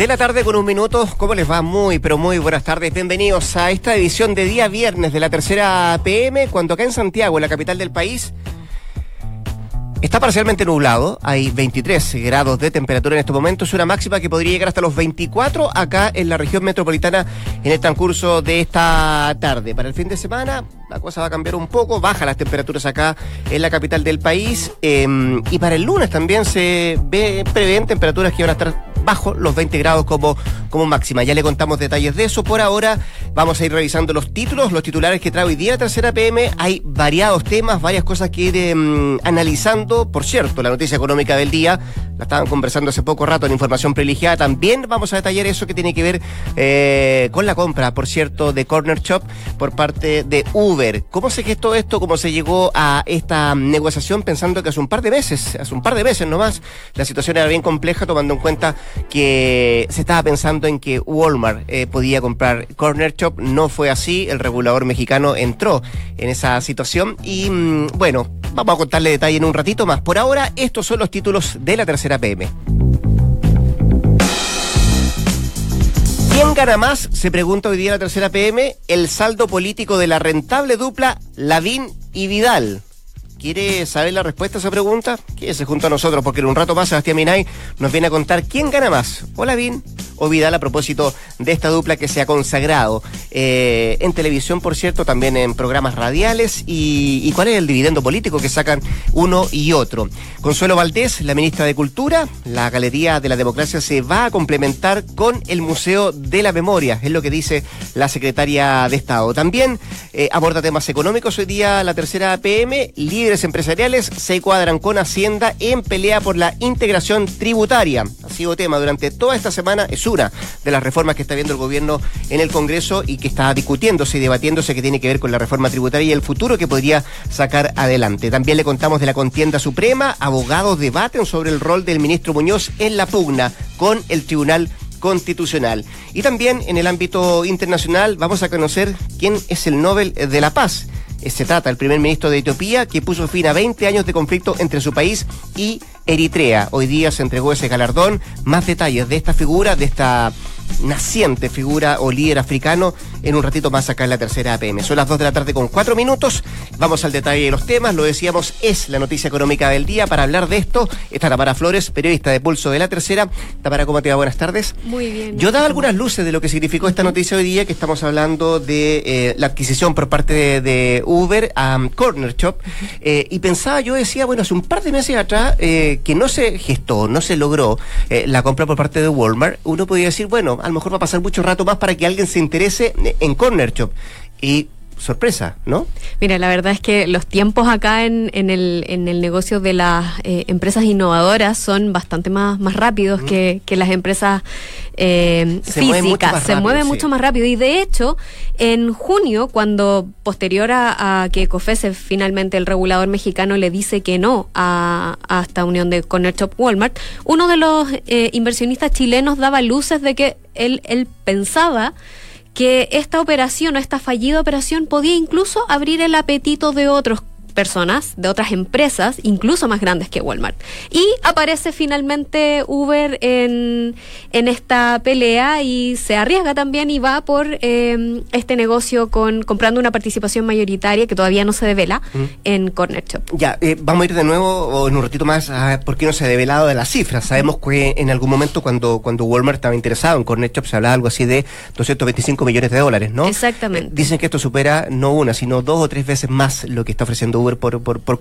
De la tarde con un minuto. ¿Cómo les va? Muy, pero muy buenas tardes. Bienvenidos a esta edición de día viernes de la tercera PM, cuando acá en Santiago, en la capital del país, Está parcialmente nublado, hay 23 grados de temperatura en este momento, es una máxima que podría llegar hasta los 24 acá en la región metropolitana en el transcurso de esta tarde. Para el fin de semana la cosa va a cambiar un poco, baja las temperaturas acá en la capital del país em, y para el lunes también se ve, prevén temperaturas que van a estar bajo los 20 grados como, como máxima. Ya le contamos detalles de eso. Por ahora vamos a ir revisando los títulos, los titulares que trae hoy día la tercera PM. Hay variados temas, varias cosas que ir em, analizando. Por cierto, la noticia económica del día, la estaban conversando hace poco rato en información privilegiada. También vamos a detallar eso que tiene que ver eh, con la compra, por cierto, de Corner Shop por parte de Uber. ¿Cómo se gestó esto? ¿Cómo se llegó a esta negociación pensando que hace un par de meses, hace un par de meses nomás, la situación era bien compleja tomando en cuenta que se estaba pensando en que Walmart eh, podía comprar Corner Shop. No fue así, el regulador mexicano entró en esa situación y mm, bueno, vamos a contarle detalle en un ratito más. Por ahora, estos son los títulos de la tercera PM. ¿Quién gana más? Se pregunta hoy día la tercera PM. El saldo político de la rentable dupla Lavín y Vidal. ¿Quiere saber la respuesta a esa pregunta? Quédese junto a nosotros porque en un rato más Sebastián Minay nos viene a contar quién gana más, o Lavín o a propósito de esta dupla que se ha consagrado eh, en televisión, por cierto, también en programas radiales y, cuál es el dividendo político que sacan uno y otro. Consuelo Valdés, la ministra de Cultura, la Galería de la Democracia se va a complementar con el Museo de la Memoria, es lo que dice la secretaria de Estado. También eh, aborda temas económicos hoy día la tercera PM, líder empresariales se cuadran con Hacienda en pelea por la integración tributaria. Ha sido tema durante toda esta semana, es de las reformas que está viendo el gobierno en el Congreso y que está discutiéndose y debatiéndose que tiene que ver con la reforma tributaria y el futuro que podría sacar adelante. También le contamos de la contienda suprema, abogados debaten sobre el rol del ministro Muñoz en la pugna con el Tribunal Constitucional. Y también en el ámbito internacional vamos a conocer quién es el Nobel de la Paz. Eh, se trata del primer ministro de Etiopía que puso fin a 20 años de conflicto entre su país y Eritrea. Hoy día se entregó ese galardón. Más detalles de esta figura, de esta naciente figura o líder africano en un ratito más acá en la tercera APM. Son las 2 de la tarde con 4 minutos. Vamos al detalle de los temas. Lo decíamos, es la noticia económica del día. Para hablar de esto está Tamara Flores, periodista de Pulso de la Tercera. Tamara, ¿cómo te va? Buenas tardes. Muy bien. Yo daba algunas luces de lo que significó esta noticia hoy día, que estamos hablando de eh, la adquisición por parte de, Uber a um, Corner Shop. Eh, y pensaba, yo decía, bueno, hace un par de meses atrás eh, que no se gestó, no se logró la compra por parte de Walmart, uno podía decir, bueno, a lo mejor va a pasar mucho rato más para que alguien se interese en Corner Shop. Y sorpresa, ¿no? Mira, la verdad es que los tiempos acá en, en, el, en el negocio de las eh, empresas innovadoras son bastante más, más rápidos que, que, las empresas eh, físicas. se mueven mucho más rápido. Y de hecho, en junio, cuando posterior a, que COFESE finalmente el regulador mexicano le dice que no a, a esta unión de Shop Walmart, uno de los eh, inversionistas chilenos daba luces de que él, él pensaba que esta operación o esta fallida operación podía incluso abrir el apetito de otros personas, de otras empresas, incluso más grandes que Walmart. Y aparece finalmente Uber en, en esta pelea y se arriesga también y va por eh, este negocio con comprando una participación mayoritaria que todavía no se devela en Corner Shop. Ya, eh, vamos a ir de nuevo en un ratito más a por qué no se ha develado de las cifras. Sabemos que en algún momento cuando, cuando Walmart estaba interesado en Corner Shop se hablaba algo así de 225 millones de dólares, ¿no? Exactamente. dicen que esto supera no una, sino dos o tres veces más lo que está ofreciendo Por, por, por.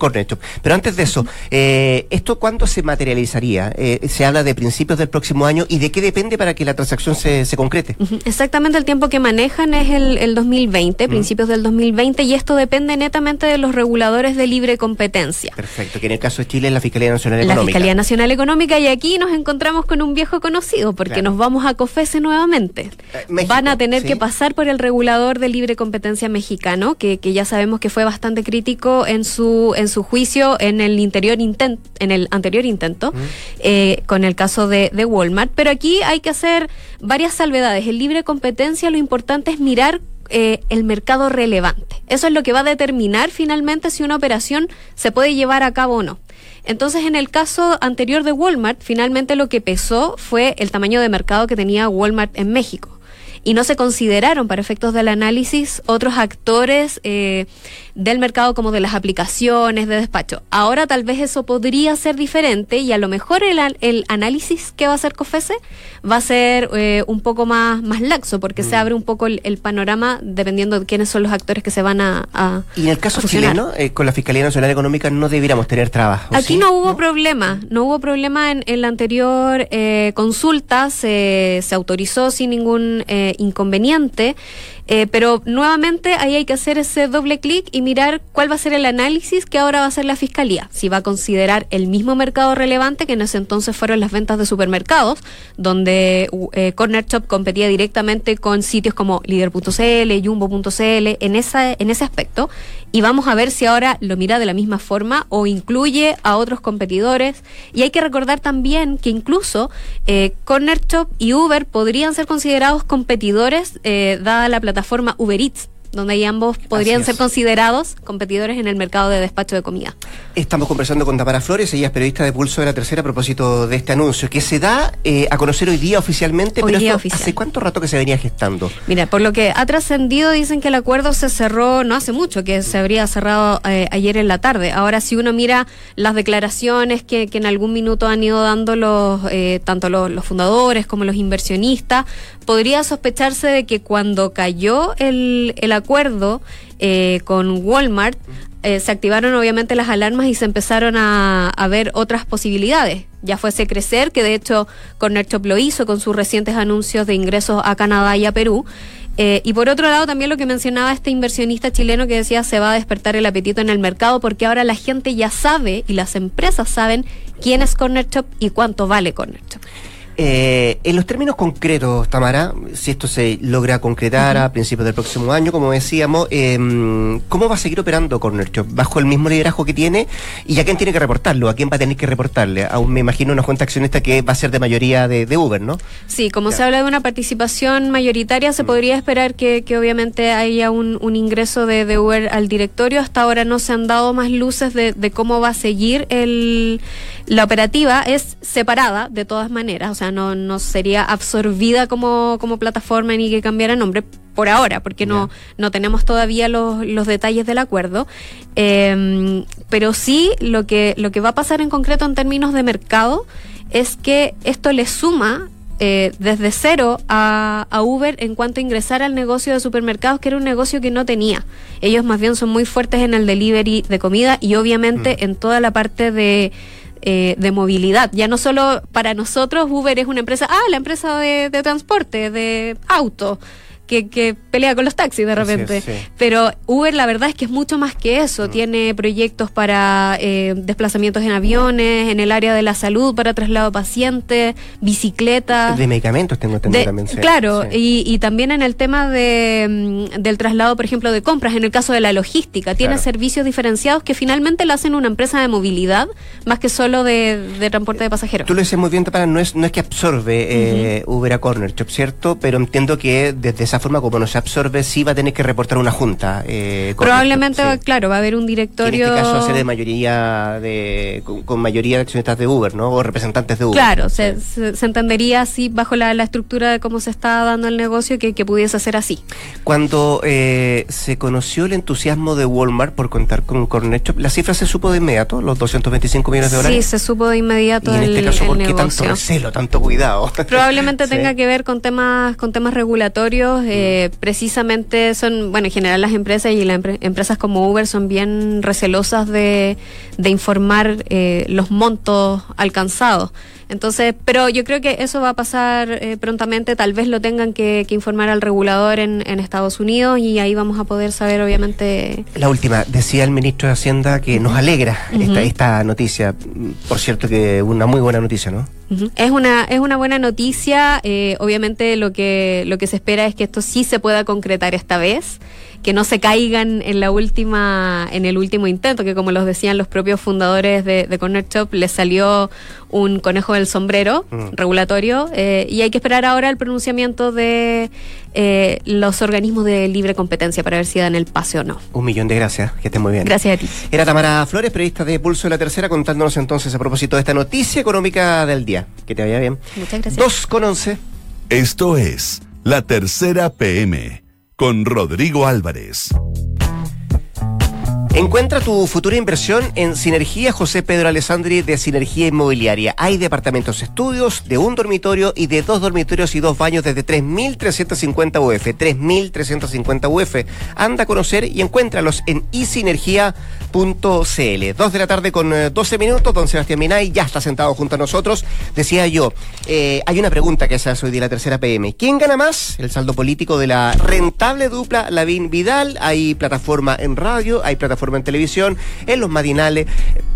Pero antes de eso, eh, ¿esto cuándo se materializaría? Eh, se habla de principios del próximo año y de qué depende para que la transacción se, se concrete. Exactamente el tiempo que manejan es el, el 2020, principios del 2020, y esto depende netamente de los reguladores de libre competencia. Perfecto, que en el caso de Chile es la Fiscalía Nacional Económica. La Fiscalía Nacional Económica, y aquí nos encontramos con un viejo conocido, porque nos vamos a COFESE nuevamente. Eh, Van a tener que pasar por el regulador de libre competencia mexicano, que, que ya sabemos que fue bastante crítico en su, en su juicio en el interior intent, en el anterior intento, eh, con el caso de, de Walmart. Pero aquí hay que hacer varias salvedades. El libre competencia, lo importante es mirar eh, el mercado relevante. Eso es lo que va a determinar finalmente si una operación se puede llevar a cabo o no. Entonces, en el caso anterior de Walmart, finalmente lo que pesó fue el tamaño de mercado que tenía Walmart en México y no se consideraron para efectos del análisis otros actores eh, del mercado como de las aplicaciones de despacho. Ahora tal vez eso podría ser diferente y a lo mejor el, el análisis que va a hacer COFESE va a ser eh, un poco más, más laxo porque se mm. abre un poco el, panorama dependiendo de quiénes son los actores que se van a... y en el caso chileno, eh, con la Fiscalía Nacional Económica no debiéramos tener trabajo. Aquí no hubo problema, no hubo problema en, en la anterior consulta, se, se autorizó sin ningún inconveniente. Eh, pero nuevamente ahí hay que hacer ese doble clic y mirar cuál va a ser el análisis que ahora va a hacer la fiscalía. Si va a considerar el mismo mercado relevante que en ese entonces fueron las ventas de supermercados, donde eh, Corner Shop competía directamente con sitios como Líder.cl, Jumbo.cl, en, esa, en ese aspecto. Y vamos a ver si ahora lo mira de la misma forma o incluye a otros competidores. Y hay que recordar también que incluso eh, Corner Shop y Uber podrían ser considerados competidores eh, dada la plataforma plataforma Uber Eats donde ahí ambos podrían ser considerados competidores en el mercado de despacho de comida. Estamos conversando con Tamara Flores, ella es periodista de Pulso de la Tercera a propósito de este anuncio, que se da eh, a conocer hoy día oficialmente, pero ¿hace cuánto rato que se venía gestando? Mira, por lo que ha trascendido, dicen que el acuerdo se cerró no hace mucho, que se habría cerrado eh, ayer en la tarde. Ahora, si uno mira las declaraciones que, en algún minuto han ido dando los, eh, tanto los, los fundadores como los inversionistas, podría sospecharse de que cuando cayó el, el acuerdo eh, con Walmart, eh, se activaron obviamente las alarmas y se empezaron a, ver otras posibilidades. Ya fuese crecer, que de hecho Corner Shop lo hizo con sus recientes anuncios de ingresos a Canadá y a Perú. Eh, y por otro lado, también lo que mencionaba este inversionista chileno que decía se va a despertar el apetito en el mercado porque ahora la gente ya sabe y las empresas saben quién es Corner Shop y cuánto vale Corner Shop. Eh, en los términos concretos, Tamara, si esto se logra concretar a principios del próximo año, como decíamos, em, ¿cómo va a seguir operando Corner Shop? ¿Bajo el mismo liderazgo que tiene? ¿Y a quién tiene que reportarlo? ¿A quién va a tener que reportarle? Aún me imagino una cuenta accionista que va a ser de mayoría de, Uber, ¿no? Sí, como se habla de una participación mayoritaria, se mm. podría esperar que, obviamente haya un, ingreso de, Uber al directorio. Hasta ahora no se han dado más luces de, de cómo va a seguir el, la operativa. Es separada, de todas maneras, o sea, no, no sería absorbida como, como plataforma ni que cambiara nombre por ahora, porque no, no tenemos todavía los, los detalles del acuerdo. Em, pero sí lo que, lo que va a pasar en concreto en términos de mercado es que esto le suma eh, desde cero a, a, Uber en cuanto a ingresar al negocio de supermercados, que era un negocio que no tenía. Ellos más bien son muy fuertes en el delivery de comida y obviamente mm. en toda la parte de eh, de movilidad. Ya no solo para nosotros Uber es una empresa, ah, la empresa de, de transporte, de auto que, pelea con los taxis de repente. Pero Uber la verdad es que es mucho más que eso. Mm. Tiene proyectos para eh, desplazamientos en aviones, en el área de la salud, para traslado de pacientes, bicicletas. De medicamentos tengo entendido también. Claro, y, y, también en el tema de, mm, del traslado, por ejemplo, de compras, en el caso de la logística. Tiene servicios diferenciados que finalmente la hacen una empresa de movilidad más que solo de, transporte de pasajeros. Tú lo dices muy bien, para no es, no es que absorbe eh, Uber a Corner Shop, ¿cierto? Pero entiendo que desde esa forma como no se absorbe, sí va a tener que reportar una junta. Eh, Probablemente, claro, va a haber un directorio. en este caso va a ser de mayoría de, con, mayoría de accionistas de Uber, ¿no? O representantes de Uber. Claro, se, entendería así bajo la, estructura de cómo se está dando el negocio que, que pudiese ser así. Cuando eh, se conoció el entusiasmo de Walmart por contar con Cornet Shop, ¿la cifra se supo de inmediato, los 225 millones de dólares? Sí, se supo de inmediato. ¿Y en este caso por qué tanto recelo, tanto cuidado? Probablemente tenga que ver con temas, con temas regulatorios eh, precisamente son, bueno, en general las empresas y las empresas como Uber son bien recelosas de, informar eh, los montos alcanzados. Entonces, pero yo creo que eso va a pasar eh, prontamente, tal vez lo tengan que, informar al regulador en, Estados Unidos y ahí vamos a poder saber, obviamente. La última, decía el ministro de Hacienda que nos alegra esta, esta noticia, por cierto que una muy buena noticia, ¿no? Es una es una buena noticia. Eh, obviamente lo que lo que se espera es que esto sí se pueda concretar esta vez que no se caigan en la última, en el último intento, que como los decían los propios fundadores de, de Corner Shop, les salió un conejo del sombrero mm. regulatorio eh, y hay que esperar ahora el pronunciamiento de eh, los organismos de libre competencia para ver si dan el pase o no. Un millón de gracias, que estén muy bien. Gracias a ti. Era Tamara Flores, periodista de Pulso de la Tercera, contándonos entonces a propósito de esta noticia económica del día. Que te vaya bien. Muchas gracias. Dos con once. Esto es La Tercera PM con Rodrigo Álvarez. Encuentra tu futura inversión en Sinergia José Pedro Alessandri de Sinergia Inmobiliaria. Hay departamentos estudios de un dormitorio y de dos dormitorios y dos baños desde 3.350 UF. 3.350 UF. Anda a conocer y encuéntralos en isinergia.cl. Dos de la tarde con 12 eh, minutos. Don Sebastián Minay ya está sentado junto a nosotros. Decía yo, eh, hay una pregunta que se hace hoy de la tercera PM. ¿Quién gana más? El saldo político de la rentable dupla Lavín Vidal. Hay plataforma en radio, hay plataforma en televisión, en los matinales,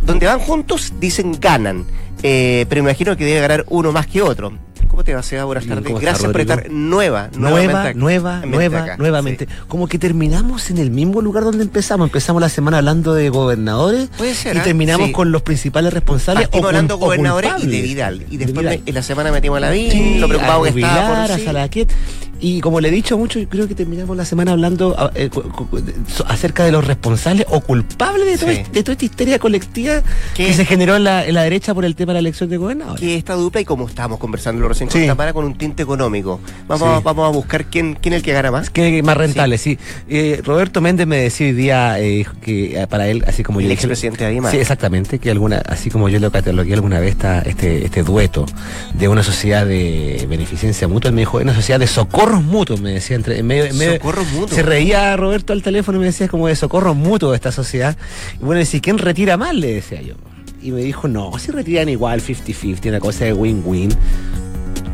donde van juntos, dicen ganan. Eh, pero imagino que debe ganar uno más que otro. ¿Cómo te va, Seba? Buenas tardes. Gracias por estar nueva, nueva, nueva, nueva, nuevamente. Como que terminamos en el mismo lugar donde empezamos. Empezamos la semana hablando de gobernadores y ¿eh? terminamos con los principales responsables. Estamos hablando de gobernadores y de Vidal. Y después en la semana metimos a la sí, lo preocupado que estaba por. Y como le he dicho mucho, yo creo que terminamos la semana hablando ah, eh, acerca de los responsables o culpables de, toda esta histeria colectiva que se generó en la, derecha por el tema de la elección de gobernador. Que esta dupla, y como estábamos conversando recién con Tamara, con un tinte económico. Vamos, a, vamos a buscar quién, quién es el que gana más. ¿Quién es más rentable? Sí. Eh, Roberto Méndez me decía hoy día eh, que para él, así como el yo. El expresidente de. Sí, exactamente. Que alguna, así como yo lo catalogué alguna vez, este, este dueto de una sociedad de beneficencia mutua, él me dijo, una sociedad de socorro mutuos, me decía. Entre, en medio, Se reía Roberto al teléfono y me decía como de socorro mutuo de esta sociedad. Y bueno, decía, ¿quién retira más? Le decía yo. Y me dijo, no, si retiran igual 50-50, una cosa de win-win.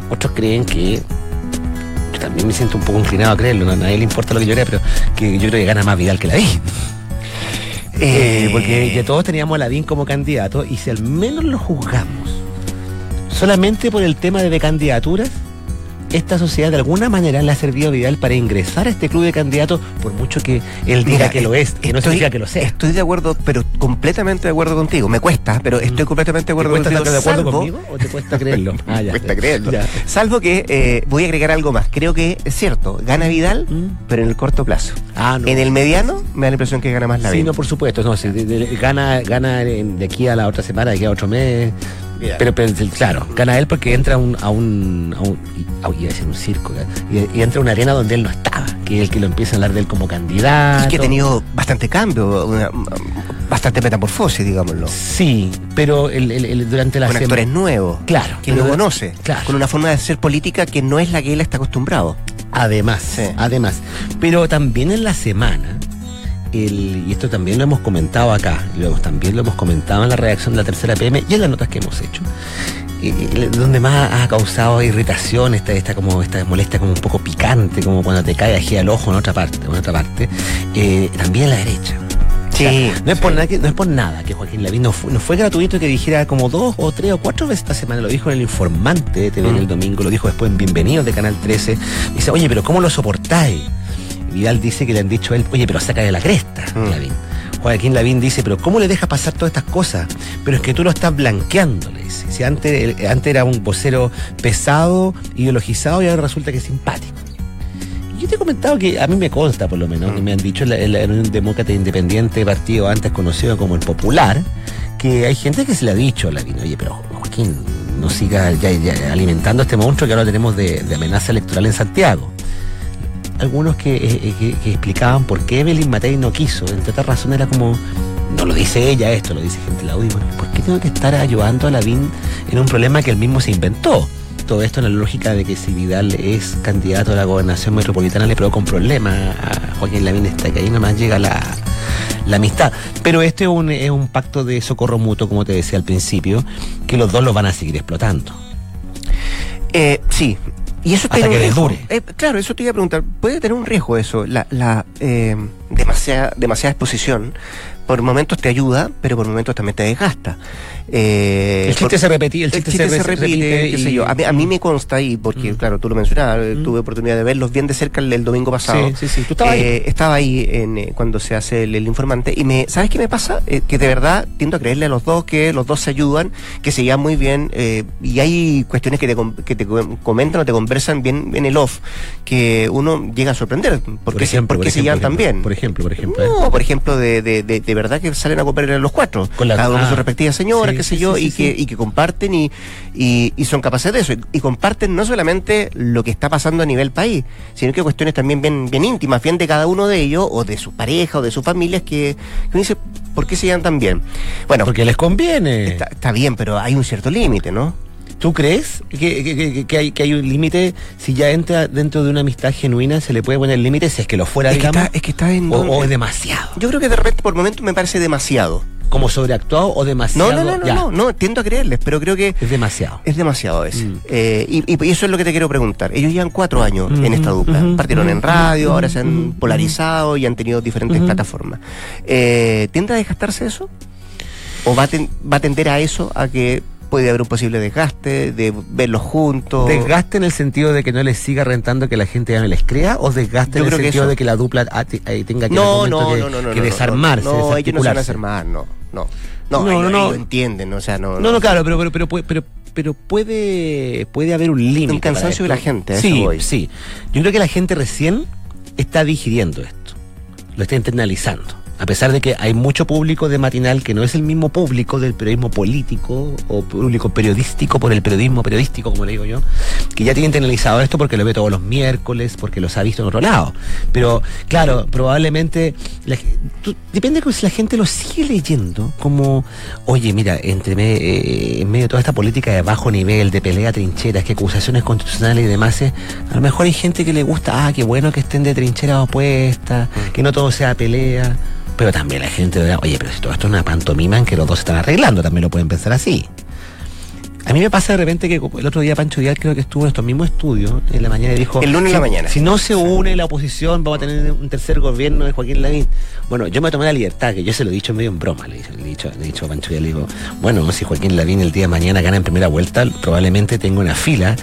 Otros creen que yo también me siento un poco inclinado a creerlo, a nadie le importa lo que yo crea, pero que yo creo que gana más Vidal que la vi. Eh, porque ya todos teníamos a Lavín como candidato y si al menos lo juzgamos solamente por el tema de candidaturas, esta sociedad de alguna manera le ha servido a Vidal para ingresar a este club de candidatos, por mucho que él diga que lo es, que no significa que lo sea. Estoy de acuerdo, pero completamente de acuerdo contigo. Me cuesta, pero estoy mm. completamente de acuerdo contigo. ¿Te de acuerdo conmigo o te cuesta creerlo? Ah, ya, cuesta creerlo. Salvo que eh, voy a agregar algo más. Creo que es cierto, gana Vidal, mm. pero en el corto plazo. Ah, no. En el mediano me da la impresión que gana más la Sí, no, por supuesto. No, gana, gana de aquí a la otra semana, de aquí a otro mes pero, claro, gana él porque entra a un, a un, a un, iba a decir un circo, y, entra a una arena donde él no estaba, que es el que lo empieza a hablar de él como candidato. Y que ha tenido bastante cambio, bastante metamorfosis, digámoslo. Sí, pero el, durante la Con actores nuevos. Claro. Que lo conoce. Claro. Con una forma de hacer política que no es la que él está acostumbrado. Además, además. Pero también en la semana y esto también lo hemos comentado acá, luego también lo hemos comentado en la reacción de la tercera PM y en las notas que hemos hecho, donde más ha causado irritación, esta, esta, como, esta molestia como un poco picante, como cuando te cae aquí al ojo en otra parte, en otra parte, eh, también la derecha. Sí, no, es por nada que, no es por nada que Joaquín Lavín no fue, no fue gratuito que dijera como dos o tres o cuatro veces esta semana, lo dijo en el informante de TV en el mm. domingo, lo dijo después en Bienvenidos de Canal 13, dice, oye, pero ¿cómo lo soportáis? Vidal dice que le han dicho a él, oye, pero saca de la cresta, mm. Lavín. Joaquín Lavín dice, pero ¿cómo le dejas pasar todas estas cosas? Pero es que tú lo estás blanqueando, le dice. Si antes, antes era un vocero pesado, ideologizado, y ahora resulta que es simpático. Yo te he comentado que a mí me consta, por lo menos, que mm. me han dicho en, un demócrata independiente, partido antes conocido como el Popular, que hay gente que se le ha dicho a Lavín, oye, pero Joaquín, no siga ya, alimentando este monstruo que ahora tenemos de amenaza electoral en Santiago algunos eh, que, que, explicaban por qué Evelyn Matei no quiso. Entre otras razones era como, no lo dice ella esto, lo dice gente la audio. ¿Por qué tengo que estar ayudando a Lavín en un problema que él mismo se inventó? todo esto en la lógica de que si Vidal es candidato a la gobernación metropolitana le provoca un problema a Joaquín Lavín está que ahí nomás llega la, amistad. Pero este es un, es un pacto de socorro mutuo, como te decía al principio, que los dos lo van a seguir explotando. Eh, sí, y eso Hasta que dure. Eh, claro, eso te iba a preguntar. ¿Puede tener un riesgo eso? La, la eh, demasiada, demasiada exposición por momentos te ayuda, pero por momentos también te desgasta. Eh, el chiste se repetía, el chiste, se, repite, qué sé yo. A mí, me consta ahí, porque mm. claro, tú lo mencionabas, mm. tuve oportunidad de verlos bien de cerca el, domingo pasado. Sí, sí, sí. ¿Tú estabas ahí? Eh, estaba ahí en, eh, cuando se hace el, informante y me, ¿sabes qué me pasa? que de verdad tiendo a creerle a los dos que los dos se ayudan, que se llevan muy bien y hay cuestiones que te, que te comentan o te conversan bien en el off, que uno llega a sorprender. Porque, por porque se llevan tan bien. Por ejemplo, por ejemplo. No, por ejemplo, de, de, de, verdad que salen a comer los cuatro. Con la, cada uno su ah. respectiva señora, qué sé yo, y, que, y que comparten y, y, son capaces de eso. Y, comparten no solamente lo que está pasando a nivel país, sino que cuestiones también bien, bien íntimas, bien de cada uno de ellos, o de su pareja, o de sus familias, que, uno dice, ¿por qué se llevan tan bien? Bueno. Porque les conviene. Está, está bien, pero hay un cierto límite, ¿no? ¿Tú crees que, que, hay, que hay un límite? Si ya entra dentro de una amistad genuina, ¿se le puede poner límite si es que lo fuera, es digamos? Que está, es que está en... O, es demasiado. Yo creo que de repente, por momentos, me parece demasiado. ¿Como sobreactuado o demasiado? No, no, no, no, no, tiendo a creerles, pero creo que... Es demasiado. Es demasiado a veces. Mm. Eh, y, eso es lo que te quiero preguntar. Ellos llevan cuatro años en esta dupla. Partieron en radio, ahora se han polarizado y han tenido diferentes plataformas. Eh, ¿Tiende a desgastarse eso? ¿O va va a tender a eso, a que puede haber un posible desgaste de verlos juntos. ¿Desgaste en el sentido de que no les siga rentando que la gente ya no les crea? ¿O desgaste en el sentido de que la dupla tenga que, no, no, no, no, que desarmarse? No, ellos no se van a desarmar, no, no. No, no, no, no, entienden, o sea, no. No, no, claro, pero, pero, pero, pero, pero puede, puede haber un límite. Un cansancio de la gente, Sí, sí. Yo creo que la gente recién está digiriendo esto, lo está internalizando a pesar de que hay mucho público de matinal que no es el mismo público del periodismo político o público periodístico por el periodismo periodístico, como le digo yo, que ya tiene internalizado esto porque lo ve todos los miércoles, porque los ha visto en otro lado. Pero claro, probablemente depende de si la gente lo sigue leyendo como, oye, mira, entre eh, en medio de toda esta política de bajo nivel, de pelea trincheras, que acusaciones constitucionales y demás, eh, a lo mejor hay gente que le gusta, ah, qué bueno que estén de trincheras opuestas, que no todo sea pelea. Pero también la gente oye, pero si todo esto es una pantomima en que los dos están arreglando, también lo pueden pensar así. A mí me pasa de repente que el otro día Pancho Díaz creo que estuvo en estos mismos estudios en la mañana y dijo... El lunes en la mañana. Si no se une la oposición, vamos a tener un tercer gobierno de Joaquín Lavín. Bueno, yo me tomé la libertad, que yo se lo he dicho medio en broma, le he dicho, le he dicho a Pancho Díaz, le digo, bueno, si Joaquín Lavín el día de mañana gana en primera vuelta, probablemente tengo una fila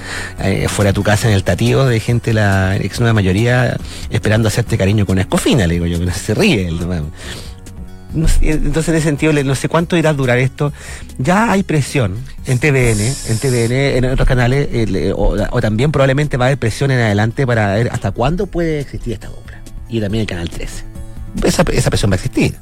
eh, fuera de tu casa en el tatío de gente, la ex nueva mayoría, esperando hacerte cariño con escofina, le digo yo, que no se ríe. El, entonces en ese sentido no sé cuánto irá a durar esto. Ya hay presión en TVN, en TVN, en otros canales, eh, o, también probablemente va a haber presión en adelante para ver hasta cuándo puede existir esta obra. Y también el Canal 13. Esa, esa presión va a existir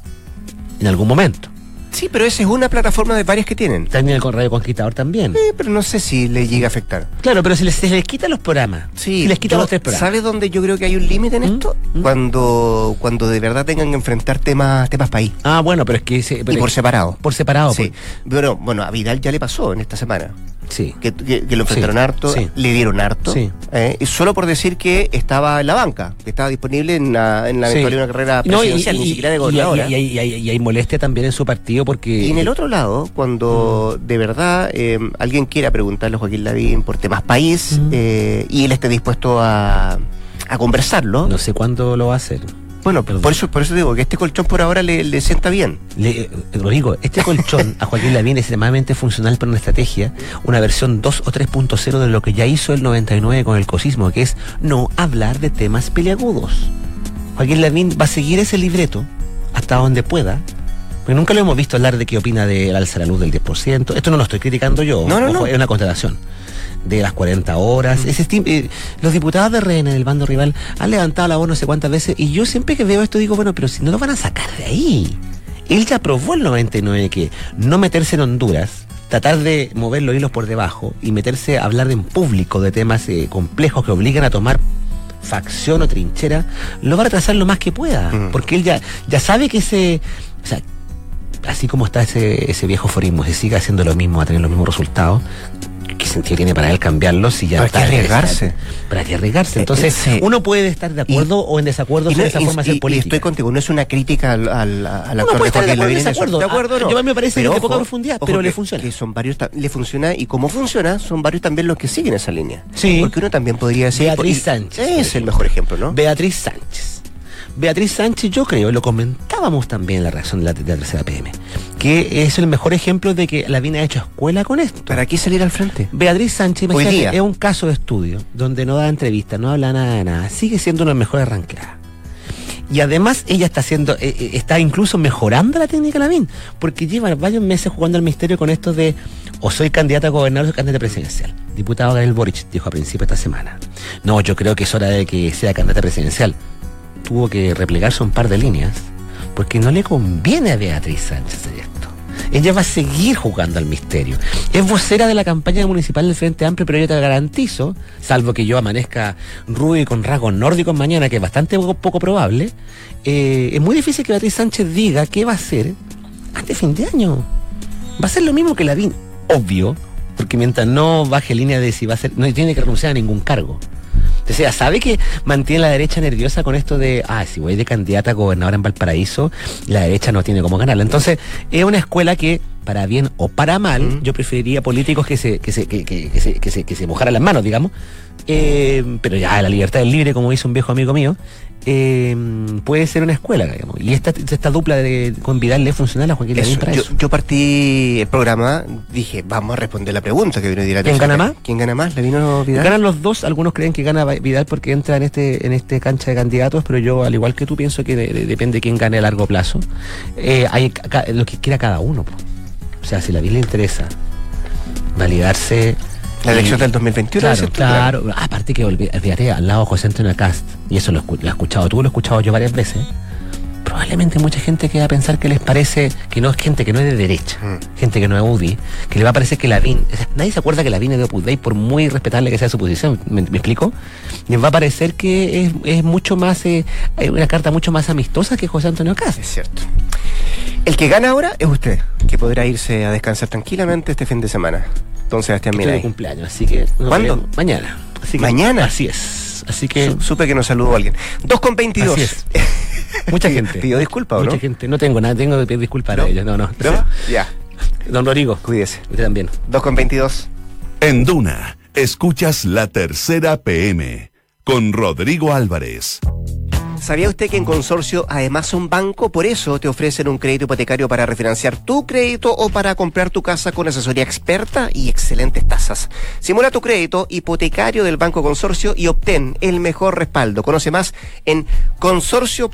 en algún momento. Sí, pero esa es una plataforma de varias que tienen. También el Correo Conquistador también. Sí, pero no sé si le llega a afectar. Claro, pero si les, les quitan los programas. Sí. Si les quitan los tres programas. ¿Sabes dónde yo creo que hay un límite en ¿Mm? esto? ¿Mm? Cuando cuando de verdad tengan que enfrentar temas temas país. Ah, bueno, pero es que... y por separado. Por separado. Sí. Pero bueno, a Vidal ya le pasó en esta semana. Sí. Que, lo enfrentaron harto, le dieron harto. Sí. Eh, y solo por decir que estaba en la banca, que estaba disponible en la, en la de una carrera presidencial, ni siquiera de gobernadora. Y, y, hay molestia también en su partido porque... Y en el otro lado, cuando mm. de verdad eh, alguien quiera preguntarle a Joaquín Lavín por temas país mm. eh, y él esté dispuesto a, a conversarlo... No sé cuándo lo va a hacer. Bueno, por eso, por eso digo que este colchón por ahora le, le sienta bien. Le, digo, este colchón a Joaquín Lavín es extremadamente funcional para una estrategia, una versión 2 o 3.0 de lo que ya hizo el 99 con el cosismo, que es no hablar de temas peliagudos. Joaquín Lavín va a seguir ese libreto hasta donde pueda, porque nunca lo hemos visto hablar de qué opina del alza la luz del 10%. Esto no lo estoy criticando yo, no, no, no. es una constatación de las 40 horas. Ese eh, los diputados de RN del bando rival han levantado la voz no sé cuántas veces y yo siempre que veo esto digo, bueno, pero si no lo van a sacar de ahí. Él ya aprobó el 99 que no meterse en Honduras, tratar de mover los hilos por debajo y meterse a hablar en público de temas eh, complejos que obligan a tomar facción o trinchera, lo va a retrasar lo más que pueda. Porque él ya, ya sabe que ese. O sea, así como está ese, ese viejo forismo, se sigue haciendo lo mismo, a tener los mismos resultados, sentido tiene para él cambiarlo si ya ¿Para qué arriesgarse? ¿Para qué arriesgarse? Entonces, uno puede estar de acuerdo o en desacuerdo sobre esa forma de ser política. estoy contigo, no es una crítica al, al, al actor puede estar de acuerdo, desacuerdo. De acuerdo, no. Yo me parece que de poca profundidad, pero le funciona. Que son varios, le funciona y como funciona, son varios también los que siguen esa línea. Sí. Porque uno también podría decir. Beatriz Sánchez. Es el mejor ejemplo, ¿no? Beatriz Sánchez. Beatriz Sánchez, yo creo, lo comentábamos también en la reacción de la, tercera PM, que es el mejor ejemplo de que la Vina ha hecho escuela con esto. ¿Para qué salir al frente? Beatriz Sánchez, es un caso de estudio donde no da entrevista, no habla nada de nada, sigue siendo una mejor arranqueada. Y además ella está haciendo, eh, eh, está incluso mejorando la técnica de Lavín, porque lleva varios meses jugando al misterio con esto de o soy candidata a gobernador o soy candidata presidencial. Diputado Gabriel Boric dijo a principio de esta semana. No, yo creo que es hora de que sea candidata presidencial tuvo que replegarse un par de líneas porque no le conviene a Beatriz Sánchez esto. Ella va a seguir jugando al misterio. Es vocera de la campaña municipal del Frente Amplio, pero yo te garantizo, salvo que yo amanezca rubio y con rasgos nórdicos mañana, que es bastante poco, probable, eh, es muy difícil que Beatriz Sánchez diga qué va a hacer antes fin de año. Va a ser lo mismo que la VIN, obvio, porque mientras no baje línea de si va a ser, no tiene que renunciar a ningún cargo. O sea, sabe que mantiene la derecha nerviosa con esto de, ah, si voy de candidata a gobernadora en Valparaíso, la derecha no tiene cómo ganarla. Entonces, es una escuela que, para bien o para mal, yo preferiría políticos que se, que se, que, que, que se, que se, que se mojaran las manos, digamos. Eh, pero ya la libertad es libre, como dice un viejo amigo mío, eh, puede ser una escuela, digamos. Y esta, esta dupla de, con Vidal le funciona a Joaquín eso, yo, yo, partí el programa, dije, vamos a responder la pregunta que vino a ¿Quién gana más? ¿Quién gana más? ¿Le vino Vidal? Ganan los dos, algunos creen que gana Vidal porque entra en este en este cancha de candidatos, pero yo, al igual que tú, pienso que depende de quién gane a largo plazo. Eh, hay lo que quiera cada uno. O sea, si la vida le interesa validarse la elección del 2021. Claro, claro. Aparte que, olvídate, al lado José Antonio Cast, y eso lo, he escuchado tú, lo he escuchado yo varias veces, probablemente mucha gente que va a pensar que les parece que no es gente que no es de derecha, mm. gente que no es UDI, que le va a parecer que la VIN, nadie se acuerda que la VIN es de Opus Dei por muy respetable que sea su posición, ¿me, explico? Les va a parecer que es, mucho más, eh, una carta mucho más amistosa que José Antonio Cast. Es cierto. El que gana ahora es usted, que podrá irse a descansar tranquilamente este fin de semana. Don Sebastián Miray. cumpleaños, así que. ¿Cuándo? Mañana. ¿Mañana? Así es. Así que. supe que nos saludó alguien. 2 con 22. Así es. Mucha gente. ¿Pidió disculpas o no? Mucha gente. No tengo nada, tengo que pedir disculpas a ellos. No, no. Ya. Don Rodrigo. Cuídese. Usted también. 2 con 22. En Duna, escuchas la tercera PM con Rodrigo Álvarez. ¿Sabía usted que en Consorcio además son banco? Por eso te ofrecen un crédito hipotecario para refinanciar tu crédito o para comprar tu casa con asesoría experta y excelentes tasas. Simula tu crédito hipotecario del Banco Consorcio y obtén el mejor respaldo. Conoce más en consorcio.cl.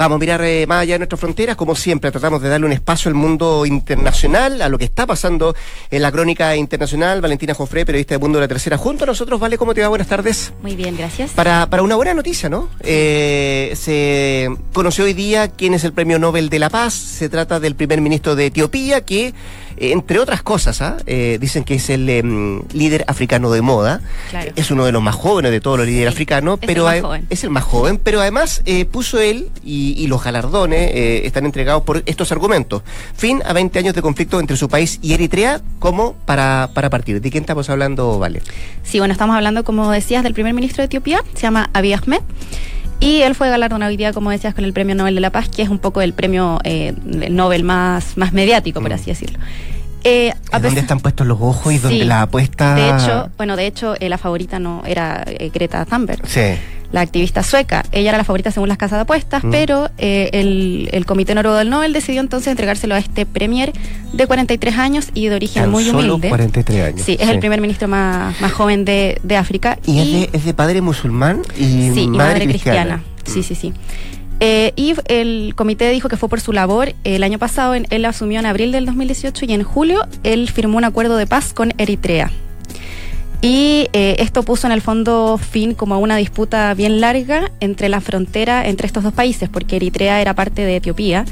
Vamos a mirar eh, más allá de nuestras fronteras. Como siempre, tratamos de darle un espacio al mundo internacional, a lo que está pasando en la crónica internacional. Valentina Jofré, periodista de Mundo de la Tercera, junto a nosotros. Vale, ¿cómo te va? Buenas tardes. Muy bien, gracias. Para, para una buena noticia, ¿no? Eh, se conoció hoy día quién es el Premio Nobel de la Paz. Se trata del primer ministro de Etiopía, que entre otras cosas, ¿ah? eh, dicen que es el em, líder africano de moda. Es uno de los más jóvenes de todos los líderes africanos, pero es el más joven, pero además eh, puso él y, los galardones eh, están entregados por estos argumentos. Fin a 20 años de conflicto entre su país y Eritrea, como para, para partir. ¿De quién estamos hablando, Vale? Sí, bueno, estamos hablando, como decías, del primer ministro de Etiopía, se llama Abiy Ahmed. Y él fue galardonado hoy día, como decías, con el Premio Nobel de la Paz, que es un poco el premio eh, Nobel más, más mediático, por mm. así decirlo. Eh, ¿Dónde están puestos los ojos y dónde la apuesta? De hecho, bueno, de hecho, eh, la favorita no era eh, Greta Thunberg. Sí. La activista sueca. Ella era la favorita según las casas de apuestas, mm. pero eh, el, el, Comité Noruego del Nobel decidió entonces entregárselo a este premier de 43 años y de origen muy solo humilde. 43 años. Sí, es el primer ministro más, más joven de, de África. ¿Y, es, de, es, de, padre musulmán y, sí, madre, cristiana. Sí, sí, sí. Eh, y el comité dijo que fue por su labor. El año pasado él asumió en abril del 2018 y en julio él firmó un acuerdo de paz con Eritrea. Y eh, esto puso en el fondo fin como a una disputa bien larga entre la frontera entre estos dos países, porque Eritrea era parte de Etiopía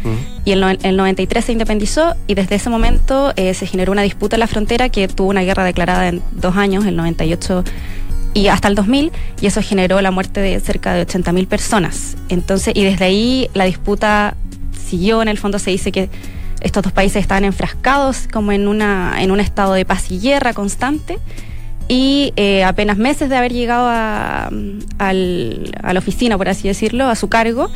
y en el, 93 se independizó y desde ese momento eh, se generó una disputa en la frontera que tuvo una guerra declarada en dos años, el 98 y hasta el 2000 y eso generó la muerte de cerca de 80.000 personas. Entonces, y desde ahí la disputa siguió, en el fondo se dice que estos dos países estaban enfrascados como en, una, en un estado de paz y guerra constante y eh, apenas meses de haber llegado a, a la oficina, por así decirlo, a su cargo,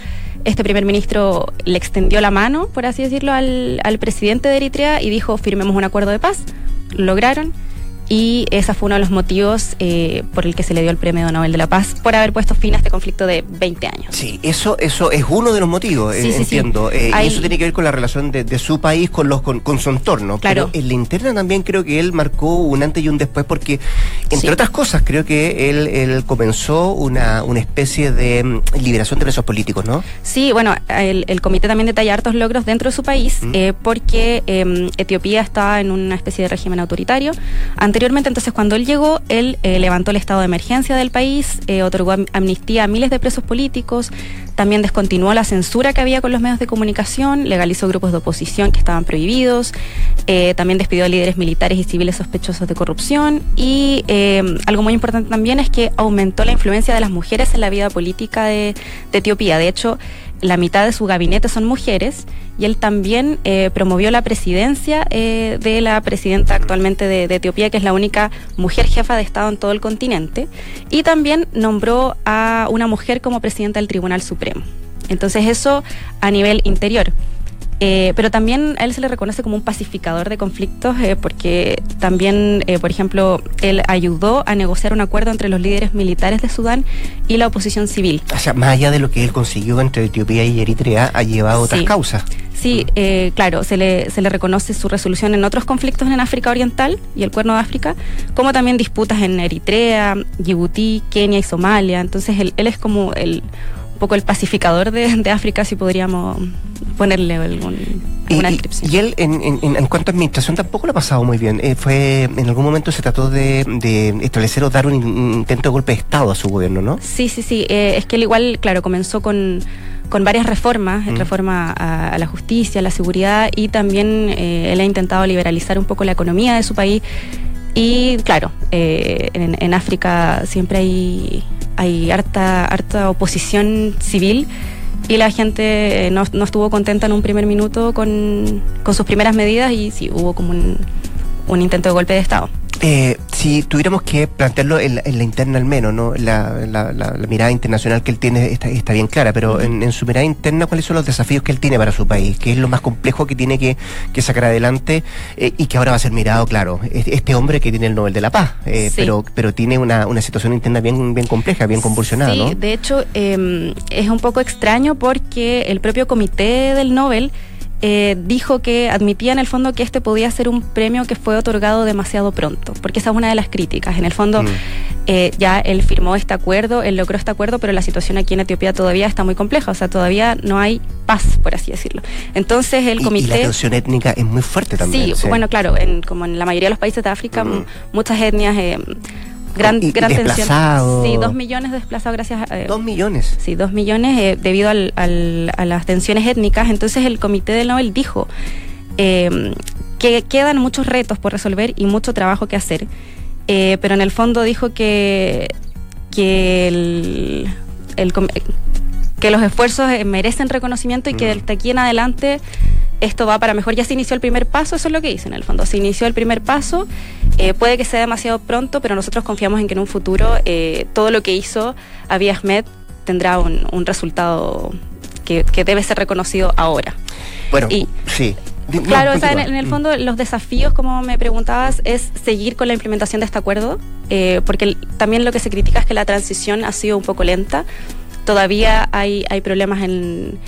este primer ministro le extendió la mano, por así decirlo, al, al presidente de Eritrea y dijo, firmemos un acuerdo de paz. Lograron y ese fue uno de los motivos eh, por el que se le dio el Premio Nobel de la Paz, por haber puesto fin a este conflicto de 20 años. Sí, eso, eso es uno de los motivos, eh, entiendo. Eh, y eso tiene que ver con la relación de, su país con, los, con, su entorno. Claro. Pero en la interna también creo que él marcó un antes y un después, porque, entre otras cosas, creo que él, él comenzó una, una especie de mm, liberación de presos políticos, ¿no? Sí, bueno, el, el comité también detalla hartos logros dentro de su país, mm. porque em, Etiopía estaba en una especie de régimen autoritario anteriormente, entonces cuando él llegó, él eh, levantó el estado de emergencia del país, eh, otorgó amnistía a miles de presos políticos, también descontinuó la censura que había con los medios de comunicación, legalizó grupos de oposición que estaban prohibidos, eh, también despidió a líderes militares y civiles sospechosos de corrupción y algo muy importante también es que aumentó la influencia de las mujeres en la vida política de, de Etiopía. De hecho, la mitad de su gabinete son mujeres y él también eh, promovió la presidencia eh, de la presidenta actualmente de, Etiopía, que es la única mujer jefa de Estado en todo el continente, y también nombró a una mujer como presidenta del Tribunal Supremo. Entonces eso a nivel interior. Eh, pero también a él se le reconoce como un pacificador de conflictos eh, porque también, eh, por ejemplo, él ayudó a negociar un acuerdo entre los líderes militares de Sudán y la oposición civil. O sea, más allá de lo que él consiguió entre Etiopía y Eritrea, ha llevado otras causas. Sí, claro, se le, se le reconoce su resolución en otros conflictos en África Oriental y el Cuerno de África, como también disputas en Eritrea, Djibouti, Kenia y Somalia. Entonces él, él es como el poco el pacificador de, África, si podríamos ponerle algún, alguna descripción. Y él, en, en, cuanto a administración, tampoco lo ha pasado muy bien. Eh, fue En algún momento se trató de, establecer o dar un intento de golpe de Estado a su gobierno, ¿no? Sí, sí, sí. Eh, es que él igual, claro, comenzó con con varias reformas, mm. reforma a, la justicia, a la seguridad y también eh, él ha intentado liberalizar un poco la economía de su país. Y claro, en, en, África siempre hay, hay harta, harta oposición civil y la gente no, no, estuvo contenta en un primer minuto con, con sus primeras medidas y sí, hubo como un, un intento de golpe de Estado. Eh, si tuviéramos que plantearlo en la, interna al menos, ¿no? La, mirada internacional que él tiene está, bien clara, pero en, su mirada interna, ¿cuáles son los desafíos que él tiene para su país? ¿Qué es lo más complejo que tiene que, sacar adelante eh, y que ahora va a ser mirado, claro? Este hombre que tiene el Nobel de la Paz, eh, pero, pero tiene una, situación interna bien, bien compleja, bien convulsionada, sí, de hecho, em, es un poco extraño porque el propio comité del Nobel eh, dijo que admitía en el fondo que este podía ser un premio que fue otorgado demasiado pronto, porque esa es una de las críticas. En el fondo, mm. eh, ya él firmó este acuerdo, él logró este acuerdo, pero la situación aquí en Etiopía todavía está muy compleja, o sea, todavía no hay paz, por así decirlo. Entonces el comité... Y la tensión étnica es muy fuerte también. Sí, bueno, claro, como en la mayoría de los países de África, mm. muchas etnias... Eh, gran, gran tensión. Sí, dos millones desplazados gracias a... Eh, dos millones. Sí, dos millones eh, debido al, a las tensiones étnicas. Entonces el Comité del Nobel dijo em, que quedan muchos retos por resolver y mucho trabajo que hacer. Eh, pero en el fondo dijo que, que el, que los esfuerzos merecen reconocimiento y que mm. de aquí en adelante esto va para mejor. Ya se inició el primer paso, eso es lo que dice en el fondo. Se inició el primer paso, eh, puede que sea demasiado pronto, pero nosotros confiamos en que en un futuro eh, todo lo que hizo Abiy Ahmed tendrá un, resultado que, debe ser reconocido ahora. Bueno, sí. claro, en, el fondo los desafíos, como me preguntabas, es seguir con la implementación de este acuerdo, eh, porque también lo que se critica es que la transición ha sido un poco lenta. Todavía hay, hay problemas en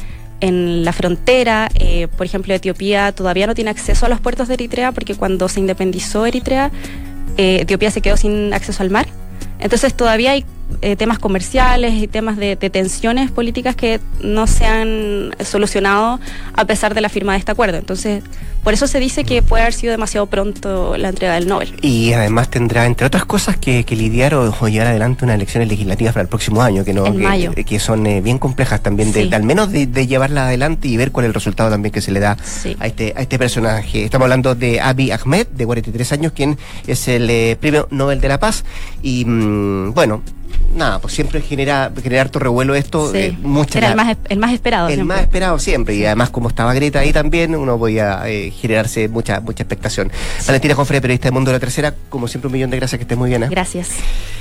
en la frontera. Eh, por ejemplo, Etiopía todavía no tiene acceso a los puertos de Eritrea porque cuando se independizó Eritrea, eh, Etiopía se quedó sin acceso al mar. Entonces todavía hay eh, temas comerciales y temas de, tensiones políticas que no se han solucionado a pesar de la firma de este acuerdo. Entonces, por eso se dice que puede haber sido demasiado pronto la entrega del Nobel. Y además tendrá, entre otras cosas, que, lidiar o, llevar adelante unas elecciones legislativas para el próximo año, que no que, son eh, bien complejas también, de, al menos de, llevarla adelante y ver cuál es el resultado también que se le da a este a este personaje. Estamos hablando de Abiy Ahmed, de 43 años, quien es el eh, premio Nobel de la Paz. Y mm, bueno, nada, pues siempre genera, generar harto revuelo esto. Sí. Eh, Era el más, el más esperado. El más esperado siempre. Y además, como estaba Greta ahí también, uno voy a eh, generarse mucha, mucha expectación. Valentina Jofre, periodista de Mundo de la Tercera, como siempre, un millón de gracias, que estés muy bien. ¿eh? Gracias.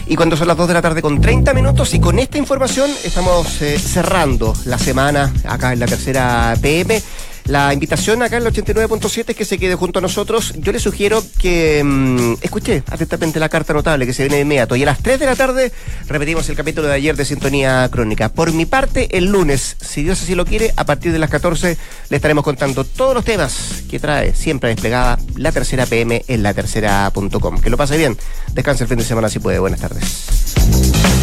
Y cuando son las 2 de la tarde con 30 minutos, y con esta información estamos cerrando la semana acá en la Tercera PM. La invitación acá en el 89.7 es que se quede junto a nosotros. Yo le sugiero que mm, escuche atentamente la carta notable que se viene de inmediato. Y a las 3 de la tarde repetimos el capítulo de ayer de Sintonía Crónica. Por mi parte, el lunes, si Dios así lo quiere, a partir de las 14 le estaremos contando todos los temas que trae siempre desplegada la tercera PM en la tercera.com. Que lo pase bien. Descanse el fin de semana si puede. Buenas tardes.